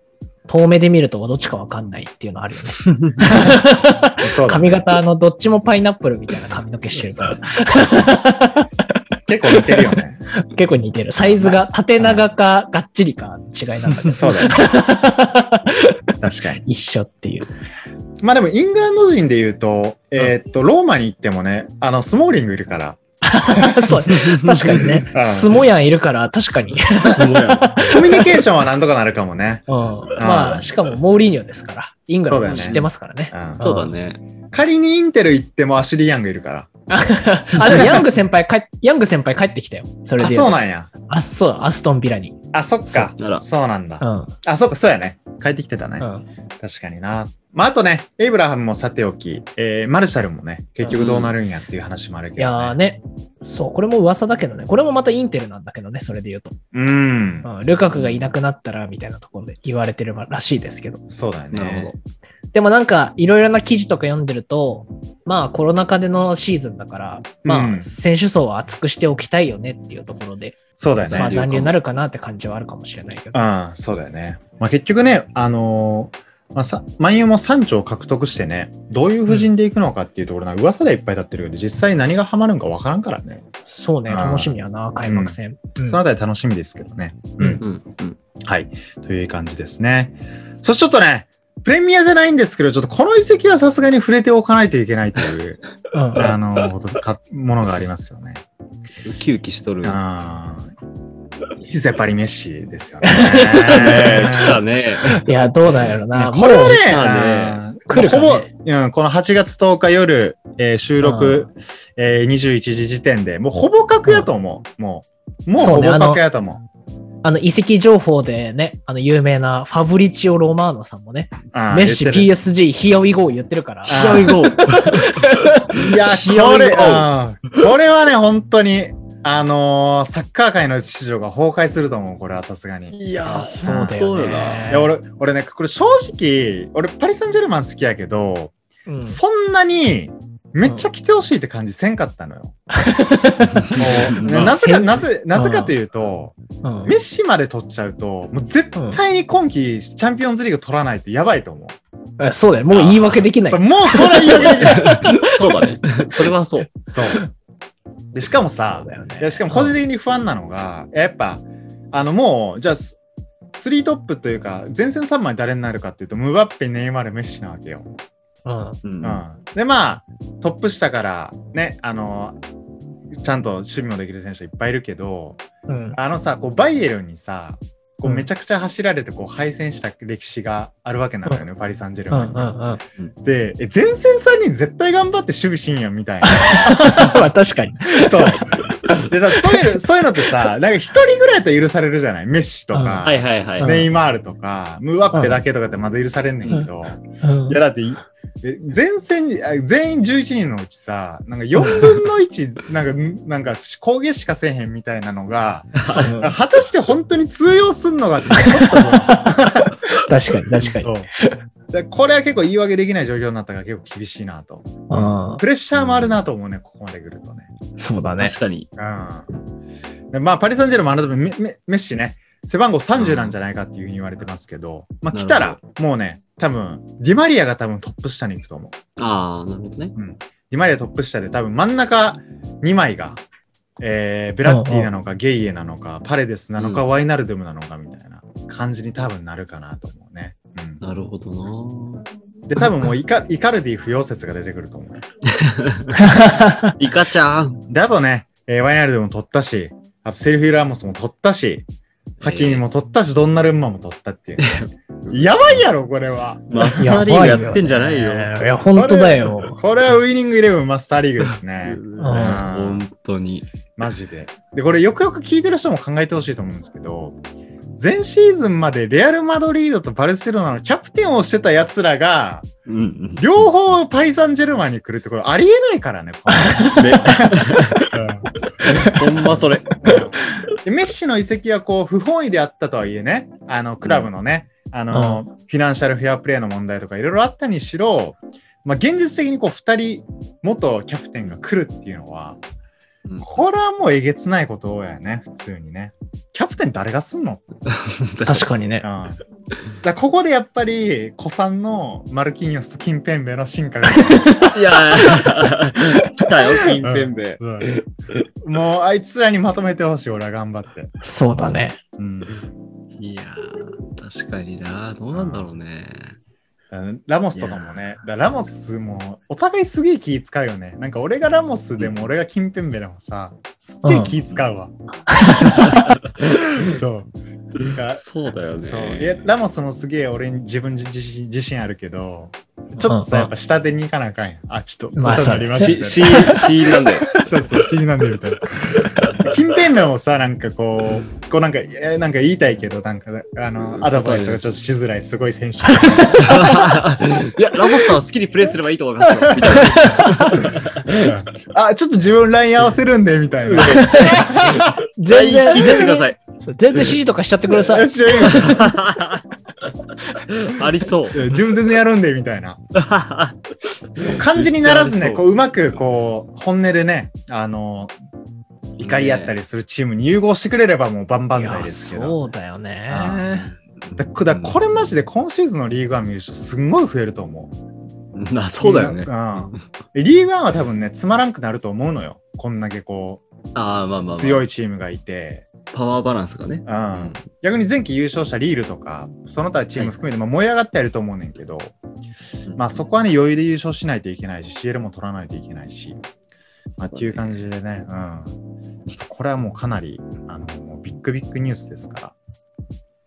遠目で見るとどっちかわかんないっていうのあるよね。ね髪型のどっちもパイナップルみたいな髪の毛してるから。結構似てるよね。結構似てる。サイズが縦長かがっちりか違いなんだけど。そうだよね。確かに。一緒っていう。まあでも、イングランド人で言うと、えーっと、ローマに行ってもね、あの、スモーリングいるから、そう、確かにねう。んスモヤンいるから、確かに。コミュニケーションはなんとかなるかもね。うん。まあ、しかもモーリーニョですから。イングランドも知ってますからね。うんそうだね。仮にインテル行ってもアシュリー・ヤングいるから。あ、でもヤング先輩帰っ、ヤング先輩帰ってきたよ。それあ、で言と。そうなんや。あ、そう、アストンビラに。あ、そっかそうなら。そうなんだ。うん。あ、そっか、そうやね。帰ってきてたね。うん。確かにな。まあ、あとね、エイブラハムもさておき、えーマルシャルもね、結局どうなるんやっていう話もあるいけど、ね。やーね、そう、これも噂だけどね、これもまたインテルなんだけどね、それで言うと。うん。うん、ルカクがいなくなったらみたいなところで言われてるらしいですけど。そうだよね。なるほど。でもなんか、いろいろな記事とか読んでると、まあコロナ禍でのシーズンだから、まうんあ選手層は厚くしておきたいよねっていうところで、そうだよね。まあ残留になるかなって感じはあるかもしれないけど。うん、そうだよね。まあ、結局ね、あのーまあ、さ、マンユーも3丁獲得してね、どういう布陣でいくのかっていうところな、噂でいっぱい立ってるけど、実際何がハマるんかわからんからね。そうね、うん楽しみやな、開幕戦。うんそのあたり楽しみですけどね。うん。うんうん。はい。という感じですね。そしてちょっとね、プレミアじゃないんですけど、ちょっとこの遺跡はさすがに触れておかないといけないという、うんあのものがありますよね。ウキウキしとる。ねあーヒゼパリメッシですよね。え、来たね。いや、どうなんやろな。これはね、来るかねほぼ、うん、この8月10日夜、えー収録、えー21時時点で、もうほぼ確やと思う。もう、もうほぼ確やと思あの、遺跡情報でね、あの、有名なファブリチオ・ロマーノさんもね、メッシ言ってる PSG、Here we go 言ってるから。あー Here we go! いや、Here こ we れ、go うんこれはね、本当に、あのーサッカー界の秩序が崩壊すると思う、これはさすがに。いいやそうだよねな。や、俺、俺ね、これ正直、俺、パリ・サンジェルマン好きやけど、うんそんなに、めっちゃ来てほしいって感じせんかったのよ。なぜか、なぜ、なぜかというと、うんメッシまで取っちゃうと、もう絶対に今季チャンピオンズリーグ取らないとやばいと思う。えそうだよ。もう言い訳できない。もうこれ言い訳できない。そうだね。それはそう。そう。で、しかもさねいやしかも個人的に不安なのが、やっぱ、あのもう、じゃあ、ススリートップというか、前線3枚誰になるかっていうと、ムバッペ、ネイマール、メッシなわけよ。うんうんうん。で、まあ、トップ下から、ね、あの、ちゃんと守備もできる選手いっぱいいるけど、うんあのさ、こうバイエルンにさ、こううんめちゃくちゃ走られてこう敗戦した歴史があるわけなのよね、パリ・サンジェルうんマン。で、え前線3人絶対頑張って守備しんやんみたいな。まあ確かに。そう。でさ、そういうの、そういうのってさ、なんか一人ぐらいと許されるじゃない？メッシとか、うんはいはいはい。ネイマールとか、ムーアッペだけとかってまだ許されんねんけど、うんいやだって前線に、あ全員11人のうちさ、なんか4分の1、なんか、んなんか攻撃しかせえへんみたいなのが、果たして本当に通用すんのかって、確かに確かに。これは結構言い訳できない状況になったから結構厳しいなと。うんプレッシャーもあるなと思うね、ここまで来るとね。そうだね。確かに。うん。でまあ、パリ・サンジェルマン改めメメメッシね、背番号30なんじゃないかっていうふうに言われてますけど、まあ来たならもうね、多分、ディマリアが多分トップ下に行くと思う。ああ、なるほどね。ディマリアトップ下で多分真ん中2枚が、えー、ベラッティなのか、ゲイエなのか、パレデスなのか、うんワイナルドゥムなのかみたいな感じに多分なるかなと思うね。うん、なるほどな。で、多分もうイカイカルディ不要説が出てくると思う。イカちゃん。で、あとね、えーワイナルドゥムも取ったし、あとセルフィー・ラモスも取ったし、ハキミも取ったし、ドンナルンマも取ったっていう。やばいやろ、これは。マスターリーグやってんじゃないよ。いや、本当だよ。これはウイニングイレブンマスターリーグですね。うん本当に。マジで。で、これよくよく聞いてる人も考えてほしいと思うんですけど、前シーズンまでレアル・マドリードとバルセロナのキャプテンをしてた奴らが、うんうん。両方パリ・サンジェルマンに来るってこれありえないからね。こ ねれほんまそれ。でメッシの移籍はこう不本意であったとはいえね、あのクラブのね、あの、フィナンシャルフェアプレーの問題とかいろいろあったにしろ、まあ、現実的にこう2人元キャプテンが来るっていうのは、うんこれはもうえげつないことやね、普通にね。キャプテン誰がすんの？確かにねうん。だここでやっぱり、古参のマルキンヨスとキンペンベの進化が、いやー、来たよ、金ペンベ。うんもうあいつらにまとめてほしい、俺は頑張って。そうだね。うんいやー、確かにな。どうなんだろうね。ラモスとかもね、だラモスもお互いすげえ気使うよね。なんか俺がラモスでも俺がキンペンベでもさ、すっげえ気使うわ。そう。なんかそうだよね。そういやラモスもすげえ俺に自分自身自信あるけど、ちょっとさ、うんやっぱ下手に行かなあかんやん。あ、ちょっと、まあなりましたみたいし、し、しなんだよ。な。そうそう、不思議なんでみたいな。近辺面をさ、なんかこう、こうなんか、えーなんか言いたいけど、なんか、あの、アドバイスがちょっとしづらい、すごい選手。いや、ラモスさんは好きにプレイすればいいと思いますよ。みたいな。あ、ちょっと自分ライン合わせるんで、みたいな。全然、聞いちゃってください。全然指示とかしちゃってください。ありそう。自分全然やるんで、みたいな。感じにならずね、こう、うまく、こう、本音でね、あの、怒り合ったりするチームに融合してくれればもう万々歳ですけど。そうだよね。だだこれマジで今シーズンのリーグワン見る人すんごい増えると思う。な、そうだよね。うん。リーグワンは多分ね、つまらんくなると思うのよ。こんだけこああ、まあまあ、まう、あ。強いチームがいて。パワーバランスがね。うん。逆に前期優勝したリールとか、その他チーム含めて、まあ、燃え上がってやると思うねんけど、まあそこはね、余裕で優勝しないといけないし、CL も取らないといけないし、まあっていう感じでね、うん。ちょっとこれはもうかなり、あの、もうビッグビッグニュースですから、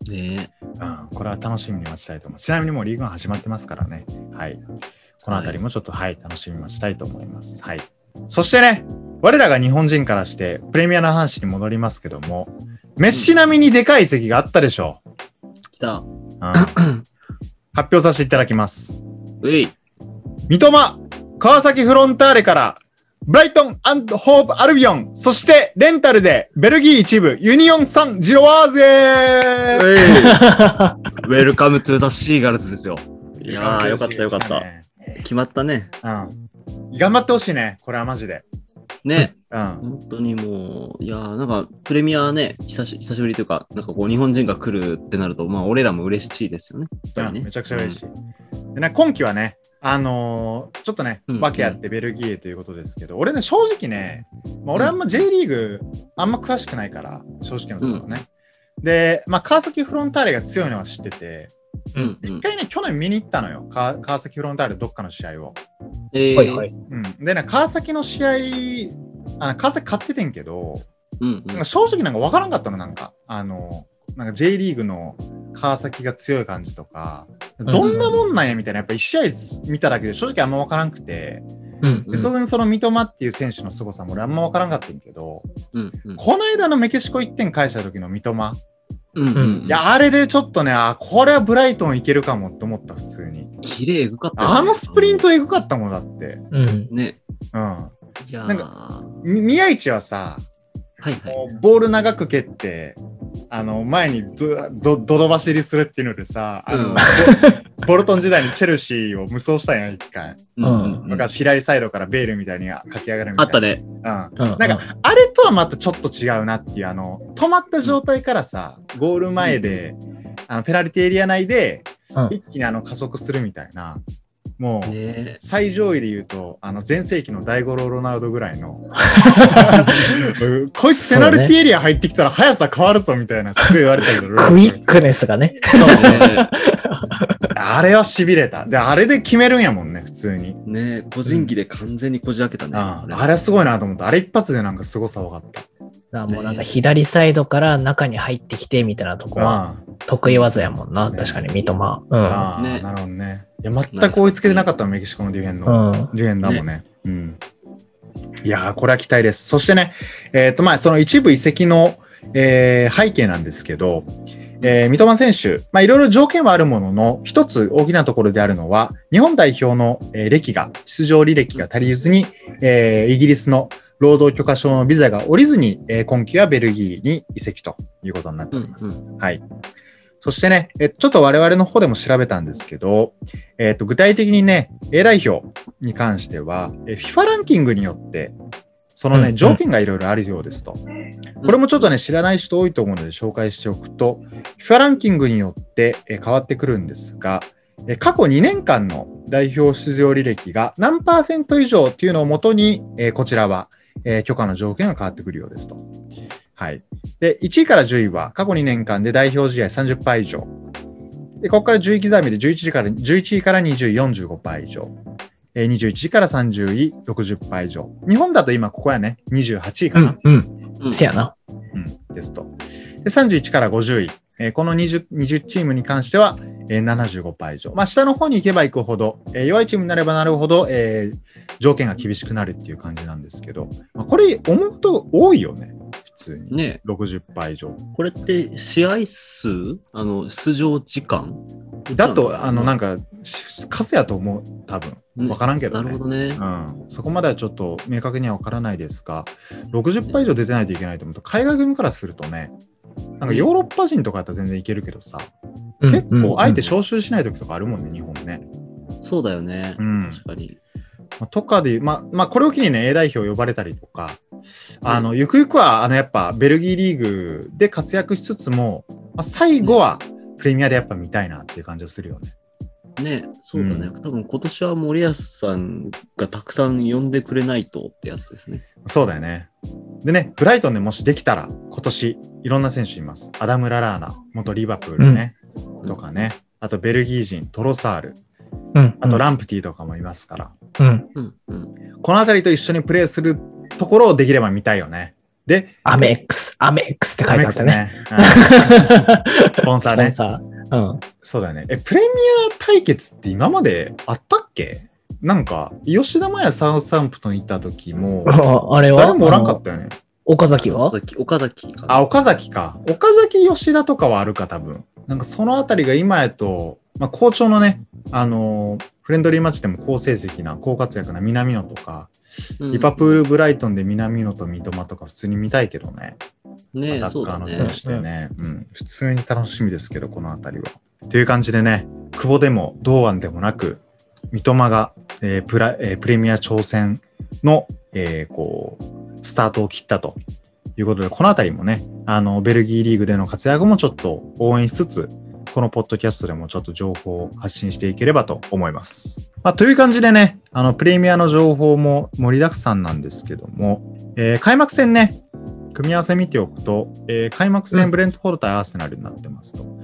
ねうん、これは楽しみに待ちたいと思います。ちなみにもうリーグワン始まってますからね。はい。このあたりもちょっと、はい、楽しみに待ちたいと思います。はい。そしてね、我らが日本人からして、プレミアの話に戻りますけども、メッシ並みにでかい移籍があったでしょ来た。う。うん、発表させていただきます。うい。三笘、川崎フロンターレから、ブライトンホーヴアルビオン、そしてレンタルでベルギー一部ユニオンサンジロワーズへ。 Welcome to the Seagulls ですよ。いやー、よかったよかった。決まったね。うん。頑張ってほしいね、これはマジで。ね。うん。本当にもう、いやーなんか、プレミアね、久し久しぶりというか、なんかこう、日本人が来るってなると、まあ、俺らも嬉しいですよね。やっぱりねうんめちゃくちゃ嬉しい。でね、今季はね、あのーちょっとね、うん訳あってベルギーへということですけど、俺ね、正直ね、まあ、俺あんま J リーグあんま詳しくないから、正直なところね。で、まあ、川崎フロンターレが強いのは知ってて、うん。うん、うん一。回ね、去年見に行ったのよ、か川崎フロンターレどっかの試合を。えー、はいはい。うん、でね、川崎の試合、あの川崎勝っててんけど、うん、うん正直なんか分からんかったの、なんか。あの、なんか J リーグの川崎が強い感じとか、どんなもんなんやみたいな、やっぱ1試合見ただけで正直あんま分からんくて、うん。で当然その三笘っていう選手の凄さも俺あんま分からんかったんけど、うん、うん。この間のメキシコ1点返した時の三笘、うん、うん。いや、あれでちょっとね、あ、これはブライトンいけるかもって思った、普通に。綺麗ぐかったよね、あのスプリントエグかったもんだって。うん。ね。うん。いやーなんかみ宮市はさ、はいはい。ボール長く蹴って、あの、前にど、ど、どど走りするっていうのでさ、あの、うんボボルトン時代にチェルシーを無双したんや、一回。うん昔、左サイドからベールみたいに駆け上がるみたいな。あったね。うん。うん。なんか、あれとはまたちょっと違うなっていう、あの、止まった状態からさ、ゴール前で、あの、ペナルティエリア内で、うん一気にあの、加速するみたいな、もう、最上位で言うと、あの、前世紀の大五郎ロナウドぐらいの、う んこいつペナルティエリア入ってきたら速さ変わるぞみたいな、すごい言われたけど、クイックネスがね。そうね。あれは痺れた。で、あれで決めるんやもんね、普通に。ね個人技で完全にこじ開けたね。ああれはすごいなと思った。あれ一発でなんか凄さ分かった。もうなんか左サイドから中に入ってきてみたいなとこはあ得意技やもんな。ね確かに三笘。あ、ああ、ねなるほどね。いや、全く追いつけてなかったの、メキシコのディフェンの。うん。うん。ディフェンダーもね。うん。いやー、これは期待です。そしてね、えっ、と、まあ、その一部移籍の、えー背景なんですけど、えー三笘選手、まあ、いろいろ条件はあるものの、一つ大きなところであるのは、日本代表の、えー歴が、出場履歴が足りずに、えーイギリスの労働許可証のビザが下りずに、えー今季はベルギーに移籍ということになっております。はい。そしてね、えちょっと我々の方でも調べたんですけど、えっ、と、具体的にね、A 代表に関しては、え FIFA ランキングによって、そのね、うん条件がいろいろあるようですと。これもちょっとね、知らない人多いと思うので紹介しておくと、FIFA ランキングによってえ変わってくるんですが、え過去2年間の代表出場履歴が何パーセント以上っていうのをもとに、えこちらは、え許可の条件が変わってくるようですと。はい。で、1位から10位は過去2年間で代表試合30%以上。で、ここから10位刻みで11位から11位から20位45%以上。えー21位から30位60%以上。日本だと今ここやね、28位かな。。うんうん。うんせやな。うん、ですと。で、31から50位。えーこの 20, 20チームに関しては、えー、75%以上。まあ、下の方に行けば行くほど、えー弱いチームになればなるほど、えー条件が厳しくなるっていう感じなんですけど、まあ、これ思うと多いよね。普普通に。ね60杯以上。これって試合数？あの、出場時間？だと、あの、なんか、し数やと思う、多分。ねわからんけどね。なるほどね。うん、そこまではちょっと明確には分からないですが、60杯以上出てないといけないと思うと、海外組からするとね、なんかヨーロッパ人とかやったら全然いけるけどさ、結構あえて招集しない時とかあるもんね、日本ね。そうだよね。うん確かに。まあとかで、まあ、まあ、これを機にね、A 代表呼ばれたりとか、あの、ゆくゆくは、あの、やっぱ、ベルギーリーグで活躍しつつも、まあ、最後は、プレミアでやっぱ見たいなっていう感じがするよね。ね、そうだね。う多分今年は森保さんがたくさん呼んでくれないとってやつですね。そうだよね。でね、ブライトンでもしできたら、今年、いろんな選手います。アダム・ララーナ、元リバプールね、うんとかね。あと、ベルギー人、トロサール、うん。あと、ランプティとかもいますから、うん。うん、うん。このあたりと一緒にプレーするところをできれば見たいよね。で、アメックス、アメックスって書いてあったね。ね。うんスポンサーねスポン。サー。うん。そうだよね。え、プレミア対決って今まであったっけ？なんか、吉田麻也サウスサンプトン行った時も、ああれは？誰もおらんかったよね。岡崎は？岡崎、岡崎。あ、岡崎か。岡崎吉田とかはあるか、多分。なんかそのあたりが今やと、まあ、好調のね、あのーフレンドリーマッチでも好成績な、好活躍な南野とか、うんリバプール・ブライトンで南野と三笘とか普通に見たいけどね。ねアタッカーの選。手でね、うん、普通に楽しみですけど、このあたりは。という感じでね、久保でも堂安でもなく、三笘が、えープラえープレミア挑戦の、えーこう、スタートを切ったということで、このあたりもね、あの、ベルギーリーグでの活躍もちょっと応援しつつ、このポッドキャストでもちょっと情報を発信していければと思います。まあ、という感じでね、あの、プレミアの情報も盛りだくさんなんですけども、えー開幕戦ね、組み合わせ見ておくと、えー開幕戦うんブレントフォード対アーセナルになってますと。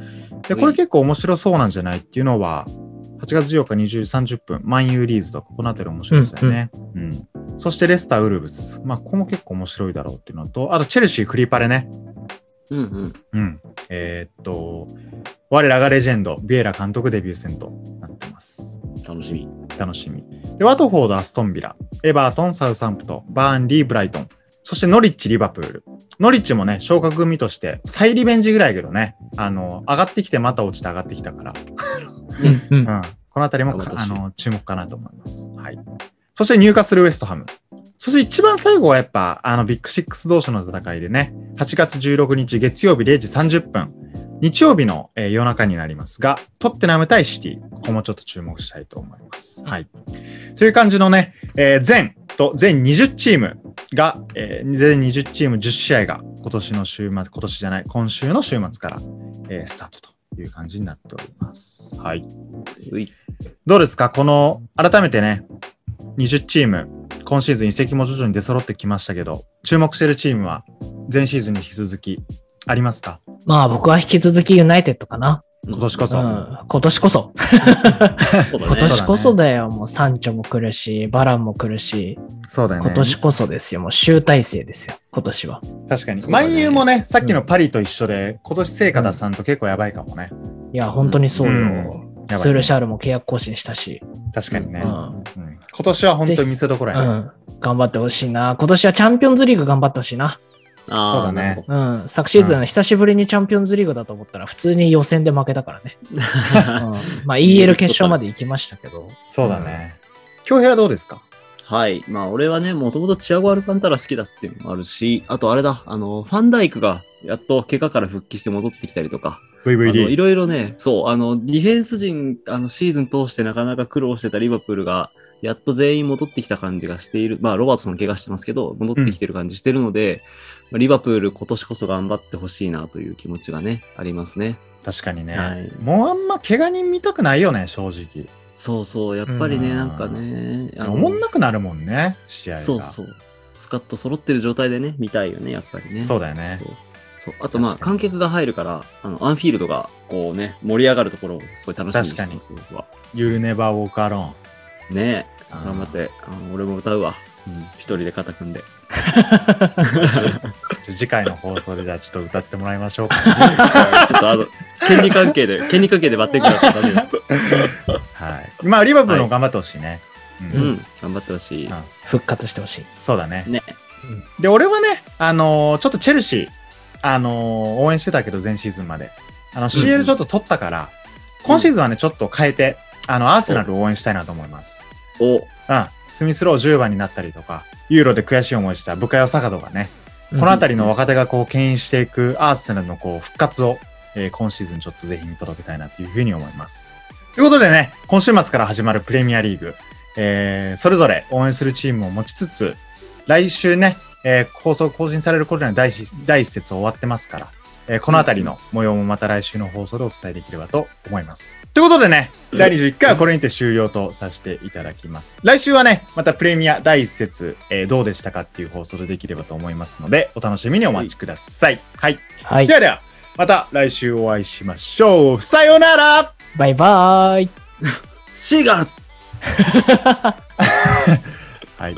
で、これ結構面白そうなんじゃないっていうのは、8月14日20時30分、マンユーリーズとか、このあたり面白いですよね。うん、そしてレスター・ウルブス。まあ、ここも結構面白いだろうっていうのと、あとチェルシー・クリパレね。うんうん。うん。えーっと、我らがレジェンド、ビエラ監督デビュー戦と。楽しみ。楽しみ。で、ワトフォード、アストンビラ、エバートン、サウサンプトン、バーンリー、ブライトン、そしてノリッチ、リバプール。ノリッチもね、昇格組として、再リベンジぐらいやけどね、あの、上がってきてまた落ちて上がってきたから、うん。うんうん。このあたりもあの注目かなと思います。はい。そして入荷するウエストハム。そして一番最後はやっぱ、あの、ビッグシックス同士の戦いでね、8月16日月曜日0時30分、日曜日の、えー夜中になりますが、トッテナム対シティ、ここもちょっと注目したいと思います。はい。という感じのね、えー全と全20チームが、えー全20チーム10試合が今年の週末、今年じゃない、今週の週末から、えースタートという感じになっております。はい。どうですか？この、改めてね、20チーム、今シーズン移籍も徐々に出揃ってきましたけど、注目しているチームは、前シーズンに引き続き、ありますか？まあ僕は引き続きユナイテッドかな。今年こそ。うん。今年こそ。今ね。年こそだよ。もうサンチョも来るし、バランも来るし、そうだよね。今年こそですよ。もう集大成ですよ。今年は。確かに。万有もね、さっきのパリと一緒で、今年成果出さんと結構やばいかもね。いや、本当にそうよ。うんねスールシャールも契約更新したし。確かにね。ううんん。今年は本当に見せどころやね。うん。頑張ってほしいな。今年はチャンピオンズリーグ頑張ってほしいな。あーそうだねうん。昨シーズン久しぶりにチャンピオンズリーグだと思ったら普通に予選で負けたからね。うん、まあ EL 決勝まで行きましたけど。そうだね。京平はどうですか？はい。まあ、俺はね、もともとチアゴ・アルカンタラ好きだっていうのもあるし、あとあれだ、あの、ファンダイクがやっと怪我から復帰して戻ってきたりとか、あのい ?VVD。ろいろね、そう、あの、ディフェンス陣、あの、シーズン通してなかなか苦労してたリバプールが、やっと全員戻ってきた感じがしている。まあ、ロバートソン怪我してますけど、戻ってきてる感じしてるので、まあリバプール今年こそ頑張ってほしいなという気持ちがね、ありますね。確かにね、はいもうあんま怪我人見たくないよね、正直。そうそう、やっぱりね、うんなんかね、あの思んなくなるもんね、試合が。そうそう。スカッと揃ってる状態でね、見たいよね、やっぱりね。そうだよね。そうあとまあ観客が入るから、あのアンフィールドがこうね、盛り上がるところをすごい楽しみにしてます、僕は。You'll never walk alone. ねえ、頑張って、あの俺も歌うわ。うん、一人で肩組んで。次回の放送でじゃあちょっと歌ってもらいましょうか、ちょっとあの、権利関係で、権利関係でバッテンクだったらダメだ。はい。まあ、リバプールも頑張ってほしいね。ううんん、頑張ってほしい。うん復活してほしい。そうだね。ね。で、俺はね、あのーちょっとチェルシー、あのー応援してたけど、前シーズンまで。あの、CL ちょっと取ったから、今シーズンはね、ちょっと変えて、あの、アーセナルを応援したいなと思います。お、うん。スミスロー10番になったりとか、ユーロで悔しい思いしたブカヨサカドがね、このあたりの若手がこう、牽引していくアーセナルのこう、復活を、えー今シーズンちょっとぜひ見届けたいなというふうに思います。ということでね、今週末から始まるプレミアリーグ、えーそれぞれ応援するチームを持ちつつ、来週ね、えー放送更新される頃には第一第一節終わってますから、えーこのあたりの模様もまた来週の放送でお伝えできればと思います。ということでね、第21回はこれにて終了とさせていただきます。来週はね、またプレミア第一節、えーどうでしたかっていう放送でできればと思いますので、お楽しみにお待ちください。はい。はいで。はでは、また来週お会いしましょう。さようならバイバーイ。シーガース はい。